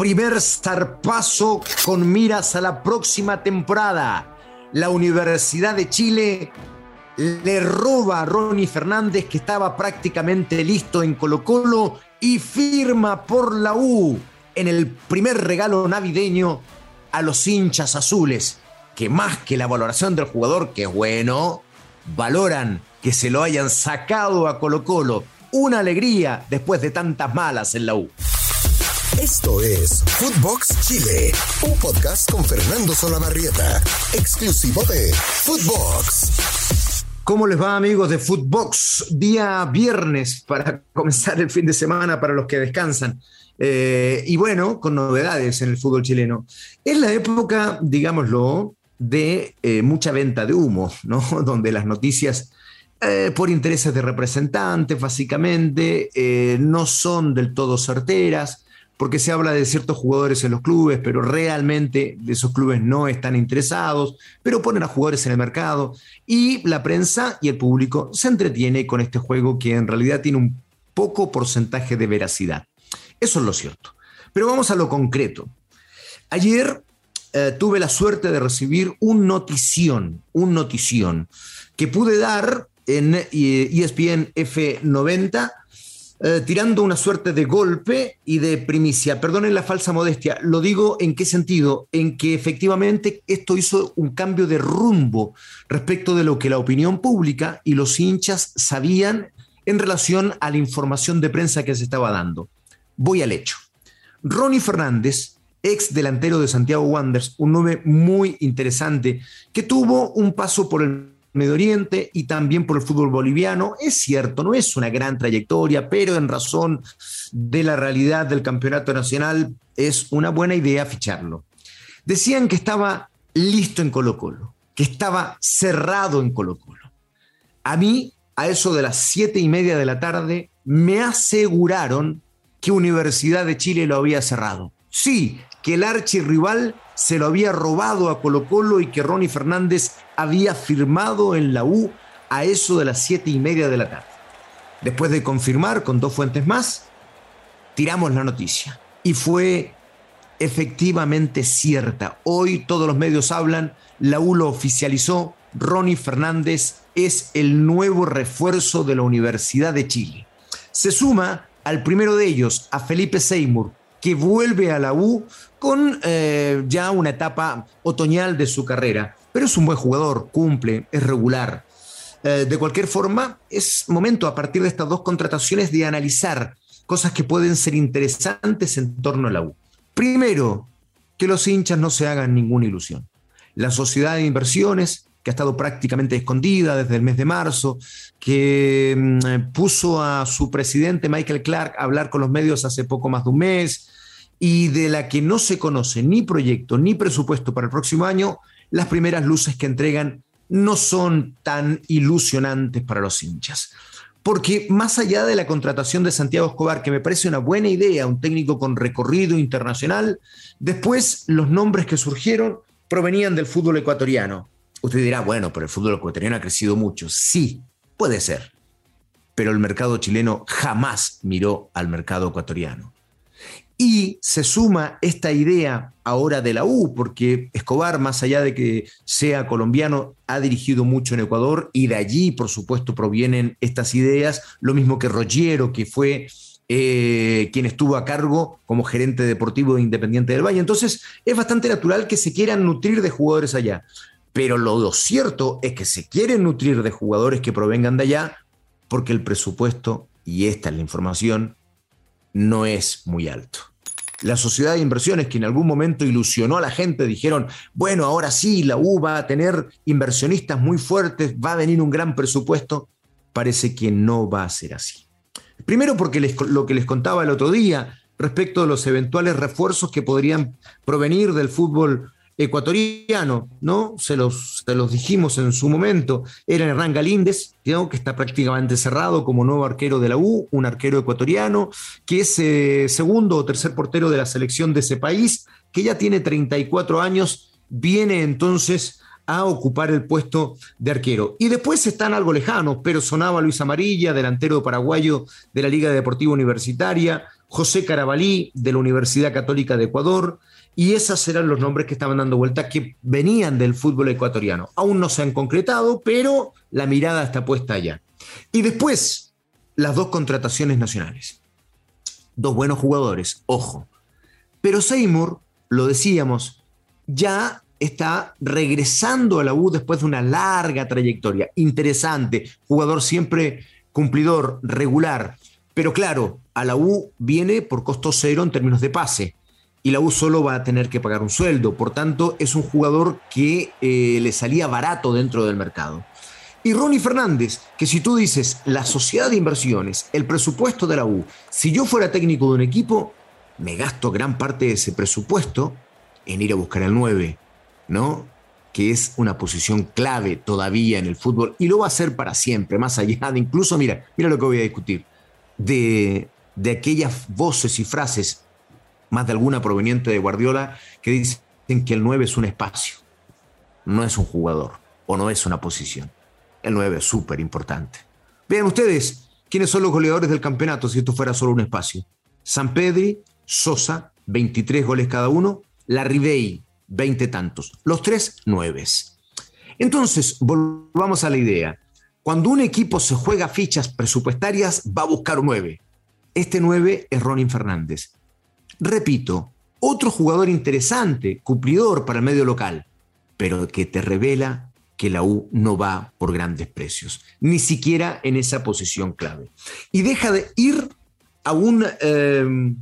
primer zarpazo con miras a la próxima temporada. La Universidad de Chile le roba a Ronnie Fernández, que estaba prácticamente listo en Colo Colo, y firma por la U en el primer regalo navideño a los hinchas azules, que más que la valoración del jugador, que es bueno, valoran que se lo hayan sacado a Colo Colo. Una alegría después de tantas malas en la U. Esto es Footbox Chile, un podcast con Fernando Solabarrieta, exclusivo de Footbox. ¿Cómo les va amigos de Footbox? Día viernes para comenzar el fin de semana para los que descansan. Eh, y bueno, con novedades en el fútbol chileno. Es la época, digámoslo, de eh, mucha venta de humo, ¿no? Donde las noticias, eh, por intereses de representantes, básicamente, no son del todo certeras porque se habla de ciertos jugadores en los clubes, pero realmente esos clubes no están interesados, pero ponen a jugadores en el mercado y la prensa y el público se entretiene con este juego que en realidad tiene un poco porcentaje de veracidad. Eso es lo cierto. Pero vamos a lo concreto. Ayer eh, tuve la suerte de recibir un notición, un notición que pude dar en ESPN eh, e F90 eh, tirando una suerte de golpe y de primicia. Perdonen la falsa modestia. Lo digo en qué sentido? En que efectivamente esto hizo un cambio de rumbo respecto de lo que la opinión pública y los hinchas sabían en relación a la información de prensa que se estaba dando. Voy al hecho. Ronnie Fernández, ex delantero de Santiago Wanderers, un nombre muy interesante, que tuvo un paso por el Medio Oriente y también por el fútbol boliviano. Es cierto, no es una gran trayectoria, pero en razón de la realidad del campeonato nacional es una buena idea ficharlo. Decían que estaba listo en Colo Colo, que estaba cerrado en Colo Colo. A mí, a eso de las siete y media de la tarde, me aseguraron que Universidad de Chile lo había cerrado. Sí, que el archirrival se lo había robado a Colo Colo y que Ronnie Fernández había firmado en la U a eso de las siete y media de la tarde. Después de confirmar con dos fuentes más, tiramos la noticia y fue efectivamente cierta. Hoy todos los medios hablan, la U lo oficializó, Ronnie Fernández es el nuevo refuerzo de la Universidad de Chile. Se suma al primero de ellos, a Felipe Seymour, que vuelve a la U con eh, ya una etapa otoñal de su carrera. Pero es un buen jugador, cumple, es regular. Eh, de cualquier forma, es momento a partir de estas dos contrataciones de analizar cosas que pueden ser interesantes en torno a la U. Primero, que los hinchas no se hagan ninguna ilusión. La sociedad de inversiones, que ha estado prácticamente escondida desde el mes de marzo, que mm, puso a su presidente Michael Clark a hablar con los medios hace poco más de un mes, y de la que no se conoce ni proyecto ni presupuesto para el próximo año, las primeras luces que entregan no son tan ilusionantes para los hinchas. Porque más allá de la contratación de Santiago Escobar, que me parece una buena idea, un técnico con recorrido internacional, después los nombres que surgieron provenían del fútbol ecuatoriano. Usted dirá, bueno, pero el fútbol ecuatoriano ha crecido mucho. Sí, puede ser. Pero el mercado chileno jamás miró al mercado ecuatoriano. Y se suma esta idea ahora de la U, porque Escobar, más allá de que sea colombiano, ha dirigido mucho en Ecuador y de allí, por supuesto, provienen estas ideas, lo mismo que Roggiero, que fue eh, quien estuvo a cargo como gerente deportivo de Independiente del Valle. Entonces, es bastante natural que se quieran nutrir de jugadores allá. Pero lo cierto es que se quieren nutrir de jugadores que provengan de allá porque el presupuesto, y esta es la información, no es muy alto la sociedad de inversiones que en algún momento ilusionó a la gente, dijeron, bueno, ahora sí, la U va a tener inversionistas muy fuertes, va a venir un gran presupuesto, parece que no va a ser así. Primero porque lo que les contaba el otro día respecto de los eventuales refuerzos que podrían provenir del fútbol ecuatoriano, ¿no? Se los, los dijimos en su momento. Era Hernán Galíndez, que está prácticamente cerrado como nuevo arquero de la U, un arquero ecuatoriano, que es eh, segundo o tercer portero de la selección de ese país, que ya tiene 34 años, viene entonces a ocupar el puesto de arquero. Y después están algo lejanos, pero sonaba Luis Amarilla, delantero paraguayo de la Liga Deportiva Universitaria, José Carabalí de la Universidad Católica de Ecuador, y esos eran los nombres que estaban dando vuelta que venían del fútbol ecuatoriano. Aún no se han concretado, pero la mirada está puesta allá. Y después, las dos contrataciones nacionales. Dos buenos jugadores, ojo. Pero Seymour, lo decíamos, ya está regresando a la U después de una larga trayectoria. Interesante, jugador siempre cumplidor, regular. Pero claro, a la U viene por costo cero en términos de pase y la U solo va a tener que pagar un sueldo. Por tanto, es un jugador que eh, le salía barato dentro del mercado. Y Ronnie Fernández, que si tú dices la sociedad de inversiones, el presupuesto de la U, si yo fuera técnico de un equipo, me gasto gran parte de ese presupuesto en ir a buscar al 9, ¿no? Que es una posición clave todavía en el fútbol y lo va a hacer para siempre, más allá de incluso, mira, mira lo que voy a discutir, de, de aquellas voces y frases más de alguna proveniente de Guardiola, que dicen que el 9 es un espacio, no es un jugador o no es una posición. El 9 es súper importante. Vean ustedes quiénes son los goleadores del campeonato si esto fuera solo un espacio. San Pedri, Sosa, 23 goles cada uno, La Ribey, 20 tantos. Los tres, 9. Entonces, volvamos a la idea. Cuando un equipo se juega fichas presupuestarias, va a buscar un 9. Este 9 es Ronin Fernández. Repito, otro jugador interesante, cumplidor para el medio local, pero que te revela que la U no va por grandes precios, ni siquiera en esa posición clave. Y deja de ir a un em,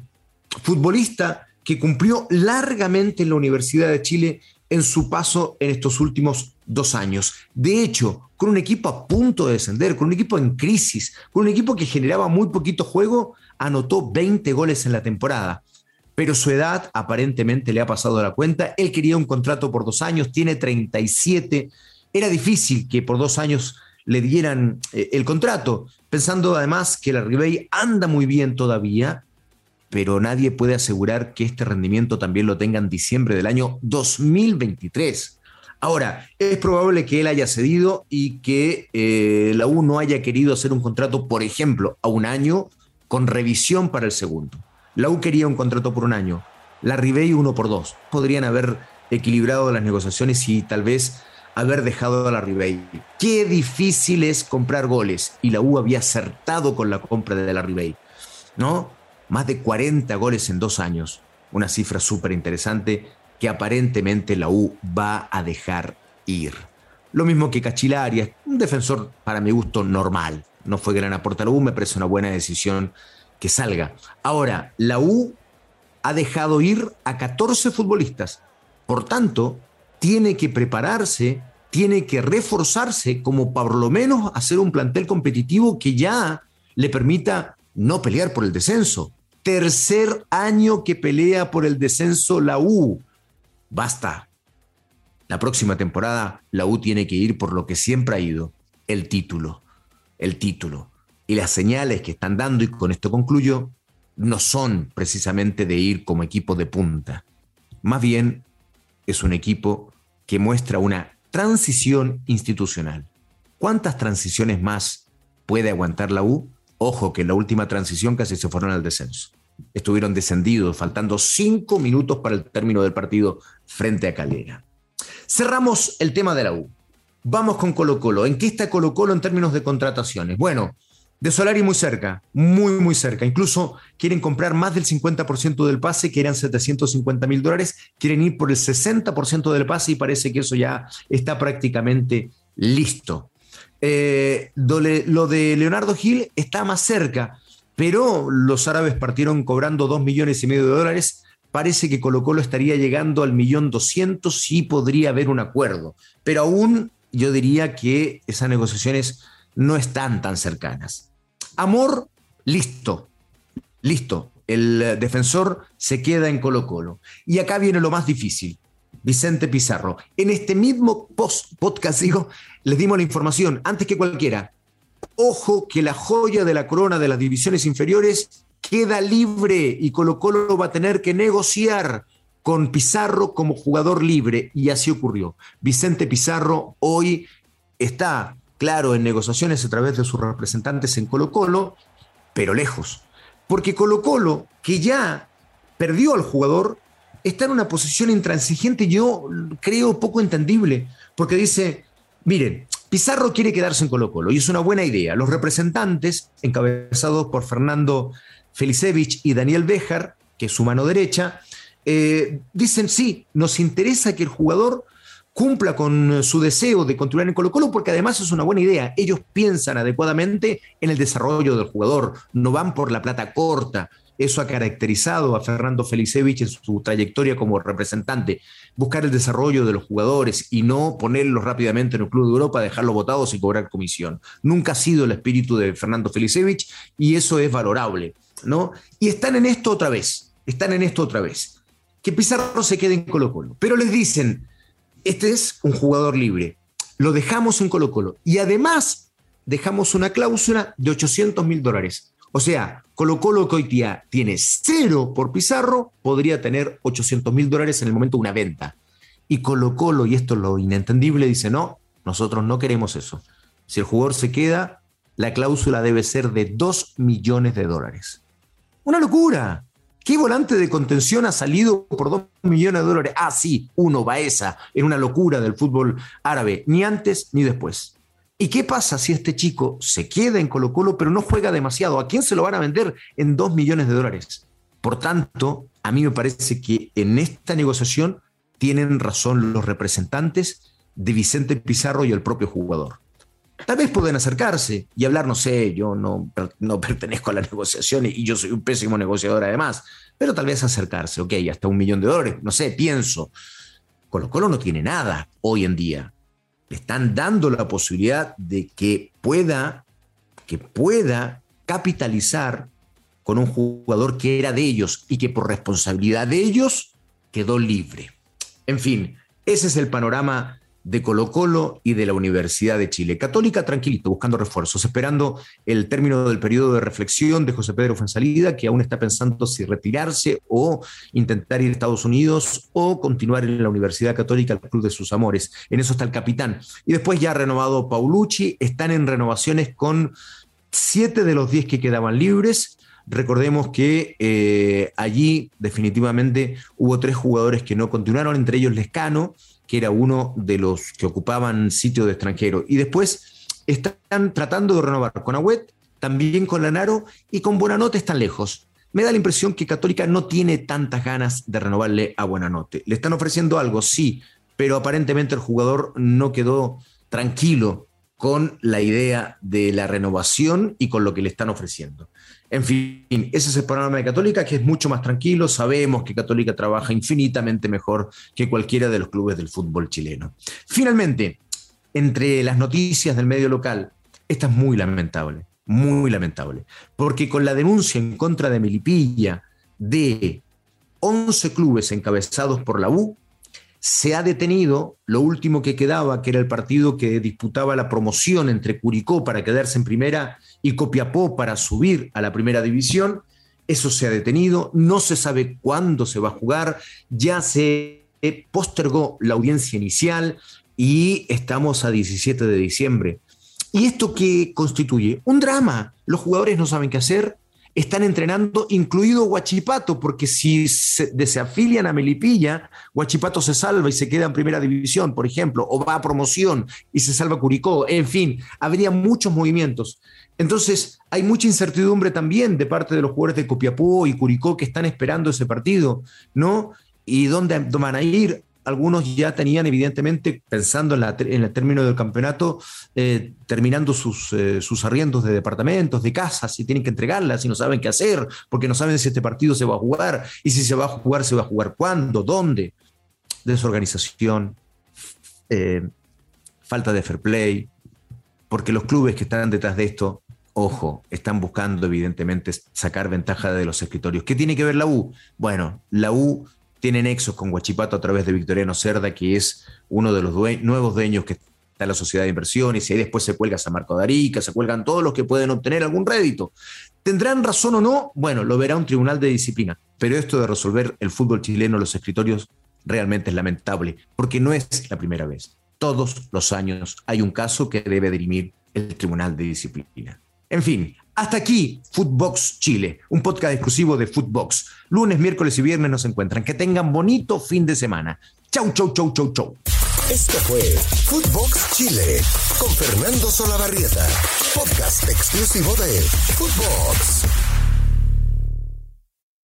futbolista que cumplió largamente en la Universidad de Chile en su paso en estos últimos dos años. De hecho, con un equipo a punto de descender, con un equipo en crisis, con un equipo que generaba muy poquito juego, anotó 20 goles en la temporada pero su edad aparentemente le ha pasado la cuenta. Él quería un contrato por dos años, tiene 37. Era difícil que por dos años le dieran eh, el contrato, pensando además que la Ribey anda muy bien todavía, pero nadie puede asegurar que este rendimiento también lo tenga en diciembre del año 2023. Ahora, es probable que él haya cedido y que eh, la U no haya querido hacer un contrato, por ejemplo, a un año con revisión para el segundo. La U quería un contrato por un año, la Ribey uno por dos. Podrían haber equilibrado las negociaciones y tal vez haber dejado a la Ribey. Qué difícil es comprar goles y la U había acertado con la compra de la Ribey, ¿no? Más de 40 goles en dos años, una cifra súper interesante que aparentemente la U va a dejar ir. Lo mismo que Cachilarias, un defensor para mi gusto normal. No fue gran aporte a la U, me parece una buena decisión que salga. Ahora, la U ha dejado ir a 14 futbolistas. Por tanto, tiene que prepararse, tiene que reforzarse como por lo menos hacer un plantel competitivo que ya le permita no pelear por el descenso. Tercer año que pelea por el descenso la U. Basta. La próxima temporada la U tiene que ir por lo que siempre ha ido, el título. El título. Y las señales que están dando, y con esto concluyo, no son precisamente de ir como equipo de punta. Más bien es un equipo que muestra una transición institucional. ¿Cuántas transiciones más puede aguantar la U? Ojo que en la última transición casi se fueron al descenso. Estuvieron descendidos, faltando cinco minutos para el término del partido frente a Calera. Cerramos el tema de la U. Vamos con Colo Colo. ¿En qué está Colo Colo en términos de contrataciones? Bueno, de Solari muy cerca, muy, muy cerca. Incluso quieren comprar más del 50% del pase, que eran 750 mil dólares. Quieren ir por el 60% del pase y parece que eso ya está prácticamente listo. Eh, lo de Leonardo Gil está más cerca, pero los árabes partieron cobrando 2 millones y medio de dólares. Parece que Colo Colo estaría llegando al millón 200 y podría haber un acuerdo. Pero aún yo diría que esas negociaciones no están tan cercanas. Amor, listo, listo. El defensor se queda en Colo Colo. Y acá viene lo más difícil. Vicente Pizarro. En este mismo post podcast, digo, les dimos la información antes que cualquiera. Ojo que la joya de la corona de las divisiones inferiores queda libre y Colo Colo va a tener que negociar con Pizarro como jugador libre. Y así ocurrió. Vicente Pizarro hoy está claro, en negociaciones a través de sus representantes en Colo Colo, pero lejos. Porque Colo Colo, que ya perdió al jugador, está en una posición intransigente, yo creo poco entendible, porque dice, miren, Pizarro quiere quedarse en Colo Colo y es una buena idea. Los representantes, encabezados por Fernando Felicevich y Daniel Béjar, que es su mano derecha, eh, dicen sí, nos interesa que el jugador cumpla con su deseo de continuar en Colo Colo porque además es una buena idea. Ellos piensan adecuadamente en el desarrollo del jugador, no van por la plata corta. Eso ha caracterizado a Fernando Felicevich en su trayectoria como representante. Buscar el desarrollo de los jugadores y no ponerlos rápidamente en el Club de Europa, dejarlos votados y cobrar comisión. Nunca ha sido el espíritu de Fernando Felicevich y eso es valorable. ¿no? Y están en esto otra vez. Están en esto otra vez. Que Pizarro se quede en Colo Colo. Pero les dicen, este es un jugador libre. Lo dejamos en Colo Colo. Y además dejamos una cláusula de 800 mil dólares. O sea, Colo Colo que hoy día tiene cero por Pizarro, podría tener 800 mil dólares en el momento de una venta. Y Colo Colo, y esto es lo inentendible, dice, no, nosotros no queremos eso. Si el jugador se queda, la cláusula debe ser de 2 millones de dólares. Una locura. ¿Qué volante de contención ha salido por 2 millones de dólares? Ah, sí, uno, Baeza, en una locura del fútbol árabe, ni antes ni después. ¿Y qué pasa si este chico se queda en Colo Colo pero no juega demasiado? ¿A quién se lo van a vender en 2 millones de dólares? Por tanto, a mí me parece que en esta negociación tienen razón los representantes de Vicente Pizarro y el propio jugador. Tal vez pueden acercarse y hablar, no sé, yo no, no pertenezco a la negociación y yo soy un pésimo negociador además, pero tal vez acercarse, ok, hasta un millón de dólares, no sé, pienso. Colo Colo no tiene nada hoy en día le están dando la posibilidad de que pueda, que pueda capitalizar con un jugador que era de ellos y que por responsabilidad de ellos quedó libre. En fin, ese es el panorama de Colo Colo y de la Universidad de Chile. Católica, tranquilito, buscando refuerzos, esperando el término del periodo de reflexión de José Pedro Fuensalida, que aún está pensando si retirarse o intentar ir a Estados Unidos o continuar en la Universidad Católica, el club de sus amores. En eso está el capitán. Y después ya ha renovado Paulucci, están en renovaciones con siete de los diez que quedaban libres. Recordemos que eh, allí definitivamente hubo tres jugadores que no continuaron, entre ellos Lescano, que era uno de los que ocupaban sitio de extranjero. Y después están tratando de renovar con Agüet, también con Lanaro y con Buenanote están lejos. Me da la impresión que Católica no tiene tantas ganas de renovarle a Buenanote. Le están ofreciendo algo, sí, pero aparentemente el jugador no quedó tranquilo con la idea de la renovación y con lo que le están ofreciendo. En fin, ese es el panorama de Católica, que es mucho más tranquilo. Sabemos que Católica trabaja infinitamente mejor que cualquiera de los clubes del fútbol chileno. Finalmente, entre las noticias del medio local, esta es muy lamentable, muy lamentable, porque con la denuncia en contra de Melipilla de 11 clubes encabezados por la U, se ha detenido lo último que quedaba, que era el partido que disputaba la promoción entre Curicó para quedarse en primera y Copiapó para subir a la primera división. Eso se ha detenido, no se sabe cuándo se va a jugar, ya se postergó la audiencia inicial y estamos a 17 de diciembre. ¿Y esto qué constituye? Un drama. Los jugadores no saben qué hacer, están entrenando, incluido Huachipato, porque si se, desafilian a Melipilla, Huachipato se salva y se queda en primera división, por ejemplo, o va a promoción y se salva Curicó, en fin, habría muchos movimientos. Entonces, hay mucha incertidumbre también de parte de los jugadores de Copiapó y Curicó que están esperando ese partido, ¿no? ¿Y dónde van a ir? Algunos ya tenían evidentemente, pensando en, el término del campeonato, eh, terminando sus, eh, sus arriendos de departamentos, de casas, y tienen que entregarlas y no saben qué hacer, porque no saben si este partido se va a jugar, y si se va a jugar, se va a jugar cuándo, dónde. Desorganización, eh, falta de fair play, porque los clubes que están detrás de esto ojo, están buscando evidentemente sacar ventaja de los escritorios. ¿Qué tiene que ver la U? Bueno, la U tiene nexos con Guachipato a través de Victoriano Cerda, que es uno de los nuevos dueños que está en la sociedad de inversiones, y ahí después se cuelga San Marco de Arica, se cuelgan todos los que pueden obtener algún rédito. ¿Tendrán razón o no? Bueno, lo verá un tribunal de disciplina, pero esto de resolver el fútbol chileno, los escritorios, realmente es lamentable, porque no es la primera vez. Todos los años hay un caso que debe dirimir el tribunal de disciplina. En fin, Hasta aquí, Footbox Chile, un podcast exclusivo de Footbox. Lunes, miércoles y viernes nos encuentran. Que tengan bonito fin de semana. Chau, chau, chau, chau, chau. Esto fue Footbox Chile con Fernando Solabarrieta, podcast exclusivo de Footbox.